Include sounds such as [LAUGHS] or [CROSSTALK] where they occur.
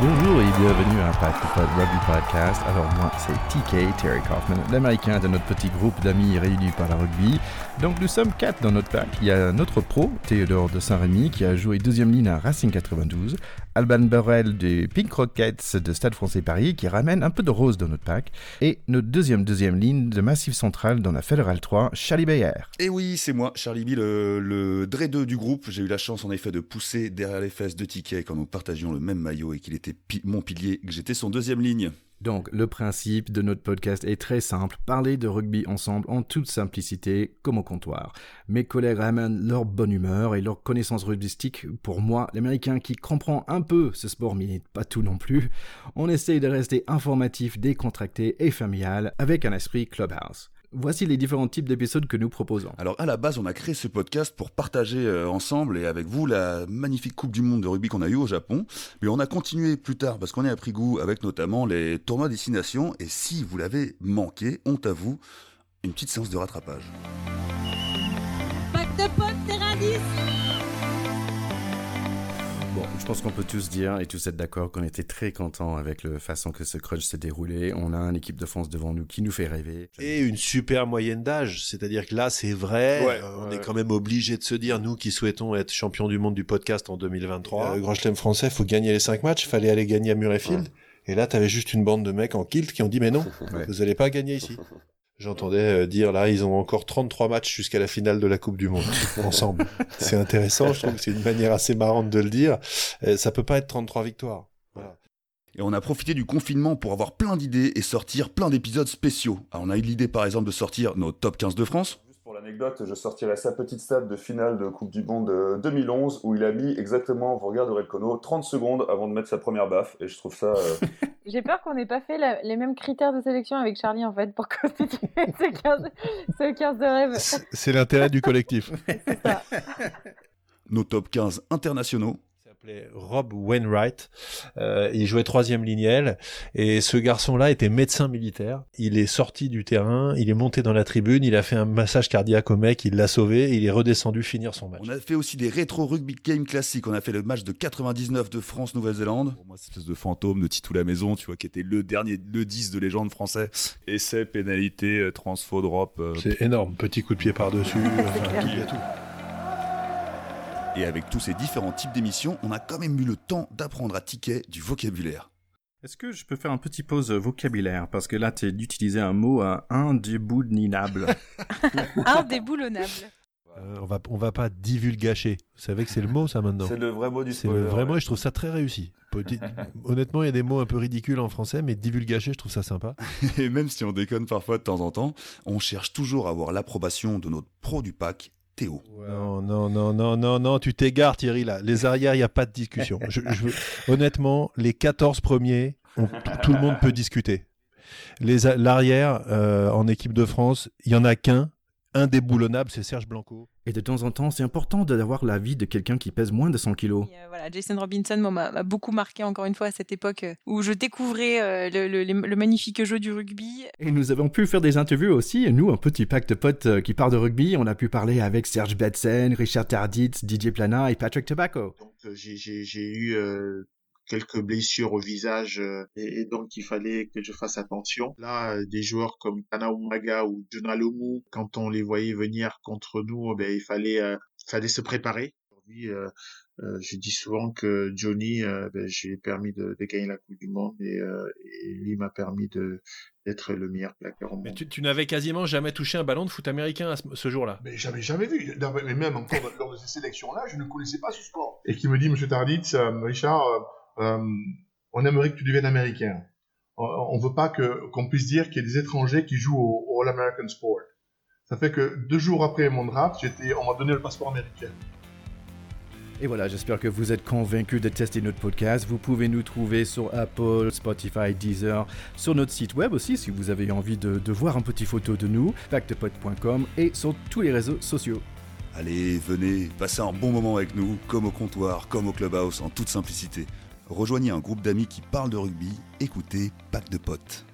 Bonjour et bienvenue à the Pod Rugby Podcast. Alors moi c'est TK, Terry Kaufman, l'américain de notre petit groupe d'amis réunis par la rugby. Donc nous sommes quatre dans notre pack. Il y a notre pro, Théodore de Saint-Rémy, qui a joué deuxième ligne à Racing 92. Alban Burrell des Pink Rockets de Stade français Paris, qui ramène un peu de rose dans notre pack. Et notre deuxième deuxième ligne de Massif Central dans la Fédérale 3, Charlie Bayer. Et oui, c'est moi, Charlie B, le, le Dre 2 du groupe. J'ai eu la chance en effet de pousser derrière les fesses de TK quand nous partagions le même maillot et qu'il était mon pilier, que j'étais son deuxième ligne. Donc, le principe de notre podcast est très simple. Parler de rugby ensemble en toute simplicité, comme au comptoir. Mes collègues ramènent leur bonne humeur et leur connaissance rugbystique. Pour moi, l'américain qui comprend un peu ce sport, mais pas tout non plus, on essaye de rester informatif, décontracté et familial avec un esprit clubhouse. Voici les différents types d'épisodes que nous proposons. Alors à la base, on a créé ce podcast pour partager euh, ensemble et avec vous la magnifique Coupe du Monde de rugby qu'on a eue au Japon. Mais on a continué plus tard parce qu'on a pris goût avec notamment les tournois destination. Et si vous l'avez manqué, honte à vous, une petite séance de rattrapage. Pack de potes, terrain 10 Bon, je pense qu'on peut tous dire et tous être d'accord qu'on était très contents avec la façon que ce crunch s'est déroulé. On a une équipe de France devant nous qui nous fait rêver. Et une super moyenne d'âge, c'est-à-dire que là, c'est vrai, Ouais, euh, on ouais. est quand même obligé de se dire, nous qui souhaitons être champion du monde du podcast en 2023, euh, Grand Chelem français, faut gagner les cinq matchs, fallait aller gagner à Murrayfield. Et là, t'avais juste une bande de mecs en kilt qui ont dit, mais non, [LAUGHS] Ouais. vous allez pas gagner ici. [LAUGHS] J'entendais euh, dire là, ils ont encore 33 matchs jusqu'à la finale de la Coupe du Monde [LAUGHS] ensemble. C'est intéressant, je trouve que c'est une manière assez marrante de le dire. Euh, ça peut pas être 33 victoires. Voilà. Et on a profité du confinement pour avoir plein d'idées et sortir plein d'épisodes spéciaux. Alors on a eu l'idée par exemple de sortir nos top 15 de France. L'anecdote, je sortirai sa petite stat de finale de Coupe du Monde euh, 2011 où il a mis exactement, vous regarderez le chrono, 30 secondes avant de mettre sa première baffe et je trouve ça... euh, [LAUGHS] J'ai peur qu'on n'ait pas fait la- les mêmes critères de sélection avec Charlie en fait pour [LAUGHS] constituer ce 15, ce 15 de rêve. C'est l'intérêt du collectif. [LAUGHS] Nos top 15 internationaux. S'appelait Rob Wainwright. Euh, il jouait troisième lignel. Et ce garçon-là était médecin militaire. Il est sorti du terrain, il est monté dans la tribune, il a fait un massage cardiaque au mec, il l'a sauvé, et il est redescendu finir son match. On a fait aussi des rétro rugby game classiques. On a fait le match de 99 de France-Nouvelle-Zélande. Pour moi, cette espèce de fantôme de Titou la maison, tu vois, qui était le dernier, le 10 de légende français. Essai, pénalité, euh, transfo, drop. euh, C'est énorme. Petit coup de pied par-dessus. [LAUGHS] enfin, tout, il y a tout. Et avec tous ces différents types d'émissions, on a quand même eu le temps d'apprendre à ticket du vocabulaire. Est-ce que je peux faire un petit pause vocabulaire? Parce que là, tu d'utiliser un mot euh, indéboulonnable. [LAUGHS] Indéboulonnable. Euh, on va, on va pas divulgacher. Vous savez que c'est le mot, ça, maintenant? c'est le vrai mot du C'est le spoiler. vrai mot ouais. et je trouve ça très réussi. Petit- [LAUGHS] Honnêtement, il y a des mots un peu ridicules en français, mais divulgacher, je trouve ça sympa. [LAUGHS] Et même si on déconne parfois de temps en temps, on cherche toujours à avoir l'approbation de notre pro du pack, Théo. Non, non, non, non, non, non, tu t'égares Thierry là. Les arrières, il n'y a pas de discussion. Je, je veux- [LAUGHS] Honnêtement, les 14 premiers, on- tout, le monde peut discuter. L'arrière, euh, en équipe de France, il y en a qu'un, indéboulonnable, c'est Serge Blanco. Et de temps en temps, c'est important d'avoir l'avis de quelqu'un qui pèse moins de 100 kilos. Et, euh, voilà, Jason Robinson m'a beaucoup marqué encore une fois à cette époque euh, où je découvrais euh, le, le- le- le magnifique jeu du rugby. Et nous avons pu faire des interviews aussi, nous, un petit pack de potes euh, qui parlent de rugby. On a pu parler avec Serge Betsen, Richard Tarditz, Didier Plana et Patrick Tobacco. Donc euh, j'ai eu euh, quelques blessures au visage euh, et, et donc il fallait que je fasse attention. Là, euh, des joueurs comme Kana Umaga ou Jonah Lomu, quand on les voyait venir contre nous, ben il fallait euh, fallait se préparer. Aujourd'hui, euh, euh, je dis souvent que Johnny, euh, ben, j'ai permis de, de gagner la Coupe du Monde et, euh, et lui m'a permis de d'être le meilleur plaqueur au monde. tu, n'avais quasiment jamais touché un ballon de foot américain ce, jour-là. Mais j'avais jamais vu. Non, mais même encore lors de ces sélections-là, je ne connaissais pas ce sport. Et qui me dit, Monsieur Tarditz, euh, Richard, on aimerait que tu deviennes américain. On, on veut pas que qu'on puisse dire qu'il y a des étrangers qui jouent au, au All American Sport. Ça fait que deux jours après mon draft, j'étais, on m'a donné le passeport américain. Et voilà, j'espère que vous êtes convaincus de tester notre podcast. Vous pouvez nous trouver sur Apple, Spotify, Deezer, sur notre site web aussi si vous avez envie de, de voir un petit photo de nous, pactepod.com et sur tous les réseaux sociaux. Allez, venez, passez un bon moment avec nous, comme au comptoir, comme au clubhouse, en toute simplicité. Rejoignez un groupe d'amis qui parlent de rugby, écoutez Pack de potes.